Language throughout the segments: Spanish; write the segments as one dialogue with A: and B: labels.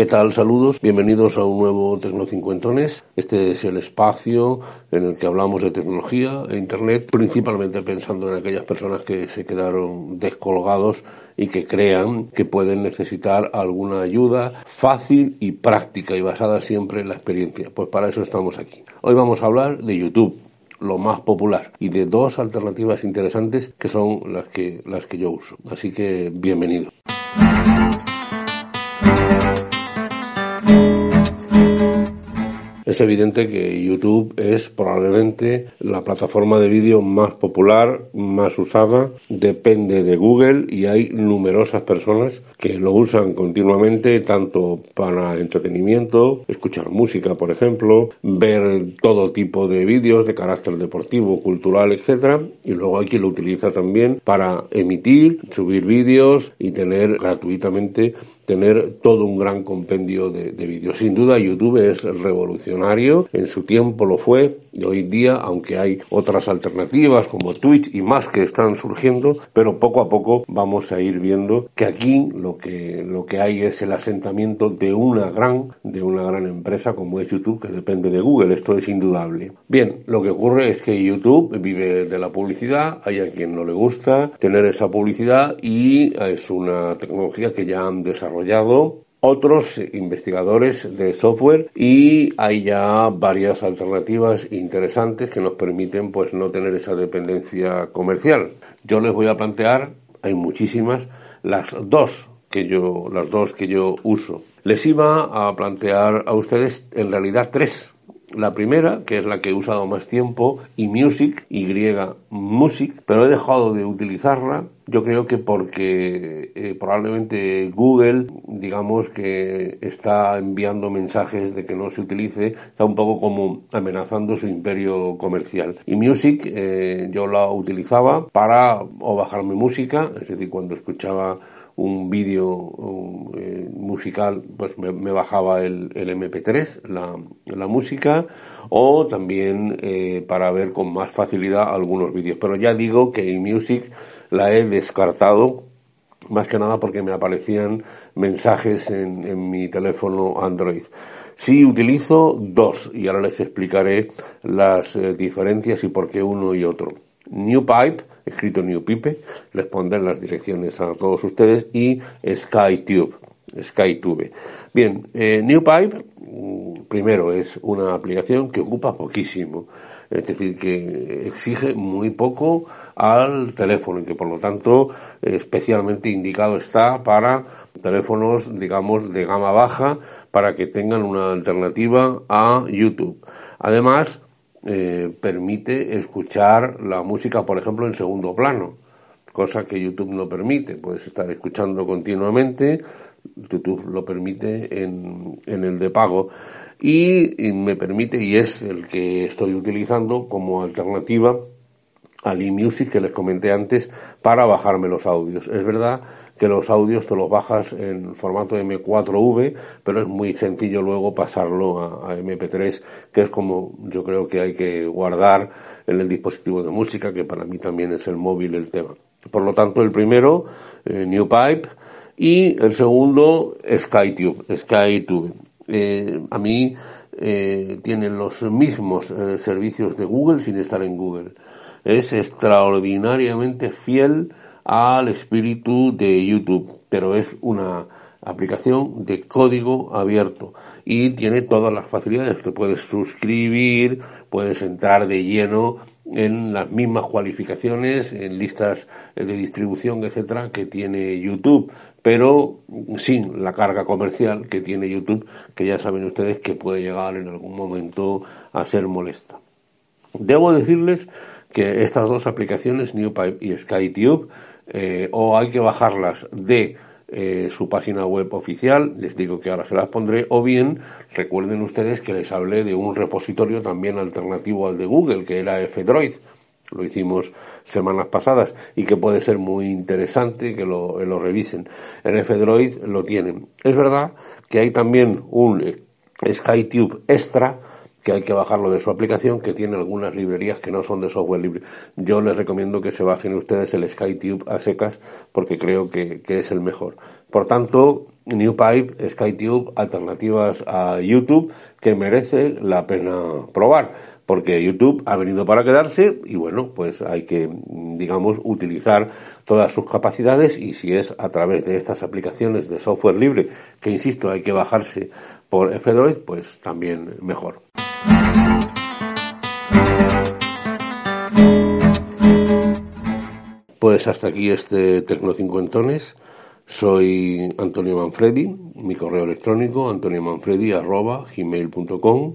A: ¿Qué tal? Saludos. Bienvenidos a un nuevo Tecnocincuentones. Este es el espacio en el que hablamos de tecnología e Internet, principalmente pensando en aquellas personas que se quedaron descolgados y que crean que pueden necesitar alguna ayuda fácil y práctica y basada siempre en la experiencia. Pues para eso estamos aquí. Hoy vamos a hablar de YouTube lo más popular y de dos alternativas interesantes que son las que las que yo uso. Así que bienvenido. Es evidente que YouTube es probablemente la plataforma de vídeo más popular, más usada, depende de Google y hay numerosas personas que lo usan continuamente tanto para entretenimiento, escuchar música, por ejemplo, ver todo tipo de vídeos de carácter deportivo, cultural, etcétera, y luego hay quien lo utiliza también para emitir, subir vídeos y tener gratuitamente tener todo un gran compendio de, de vídeos. Sin duda YouTube es revolucionario, en su tiempo lo fue, y hoy día, aunque hay otras alternativas como Twitch y más que están surgiendo, pero poco a poco vamos a ir viendo que aquí lo que, lo que hay es el asentamiento de una gran, de una gran empresa como es YouTube, que depende de Google, esto es indudable. Bien, lo que ocurre es que YouTube vive de la publicidad, hay a quien no le gusta tener esa publicidad y es una tecnología que ya han desarrollado otros investigadores de software y hay ya varias alternativas interesantes que nos permiten pues no tener esa dependencia comercial. Yo les voy a plantear, hay muchísimas, las dos que yo las dos que yo uso. Les iba a plantear a ustedes en realidad tres la primera, que es la que he usado más tiempo, y Music, Y Music, pero he dejado de utilizarla, yo creo que porque eh, probablemente Google, digamos que está enviando mensajes de que no se utilice, está un poco como amenazando su imperio comercial. Y Music eh, yo la utilizaba para o bajar mi música, es decir, cuando escuchaba un vídeo eh, musical, pues me, bajaba el, el MP3, la, la, música, o también eh, para ver con más facilidad algunos vídeos. Pero ya digo que Music la he descartado, más que nada porque me aparecían mensajes en, en mi teléfono Android. Sí utilizo dos, y ahora les explicaré las eh, diferencias y por qué uno y otro. NewPipe, escrito NewPipe, les pondré las direcciones a todos ustedes, y SkyTube. SkyTube. Bien, eh, NewPipe, mm, primero, es una aplicación que ocupa poquísimo, es decir, que exige muy poco al teléfono y que por lo tanto especialmente indicado está para teléfonos, digamos, de gama baja para que tengan una alternativa a YouTube. Además, eh, permite escuchar la música, por ejemplo, en segundo plano, cosa que YouTube no permite. Puedes estar escuchando continuamente, YouTube lo permite en, en el de pago. Y, y, me permite, y es el que estoy utilizando como alternativa al eMusic que les comenté antes para bajarme los audios. Es verdad que los audios te los bajas en formato M4V, pero es muy sencillo luego pasarlo a, MP3, que es como yo creo que hay que guardar en el dispositivo de música, que para mí también es el móvil el tema. Por lo tanto, el primero, eh, NewPipe, y el segundo, SkyTube. SkyTube. Eh, a mí eh, tienen los mismos eh, servicios de Google sin estar en Google es extraordinariamente fiel al espíritu de YouTube, pero es una aplicación de código abierto y tiene todas las facilidades. Te puedes suscribir, puedes entrar de lleno en las mismas cualificaciones, en listas de distribución, etcétera, que tiene YouTube, pero sin la carga comercial que tiene YouTube, que ya saben ustedes que puede llegar en algún momento a ser molesta. Debo decirles que estas dos aplicaciones, NewPipe y SkyTube, eh, o hay que bajarlas de eh, su página web oficial, les digo que ahora se las pondré, o bien recuerden ustedes que les hablé de un repositorio también alternativo al de Google, que era F-Droid lo hicimos semanas pasadas y que puede ser muy interesante que lo, lo revisen. En F-Droid lo tienen. Es verdad que hay también un SkyTube extra que hay que bajarlo de su aplicación, que tiene algunas librerías que no son de software libre. Yo les recomiendo que se bajen ustedes el SkyTube a secas porque creo que, que es el mejor. Por tanto, NewPipe, SkyTube, alternativas a YouTube que merece la pena probar porque YouTube ha venido para quedarse y bueno, pues hay que, digamos, utilizar todas sus capacidades y si es a través de estas aplicaciones de software libre, que insisto, hay que bajarse por F-Droid, pues también mejor. Pues hasta aquí este Tecno Cincuentones. Soy Antonio Manfredi, mi correo electrónico antoniomanfredi.gmail.com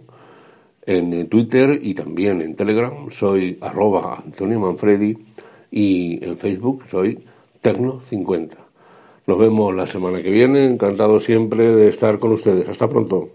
A: en Twitter y también en Telegram soy arroba Antonio Manfredi y en Facebook soy Tecno50. Nos vemos la semana que viene, encantado siempre de estar con ustedes. Hasta pronto.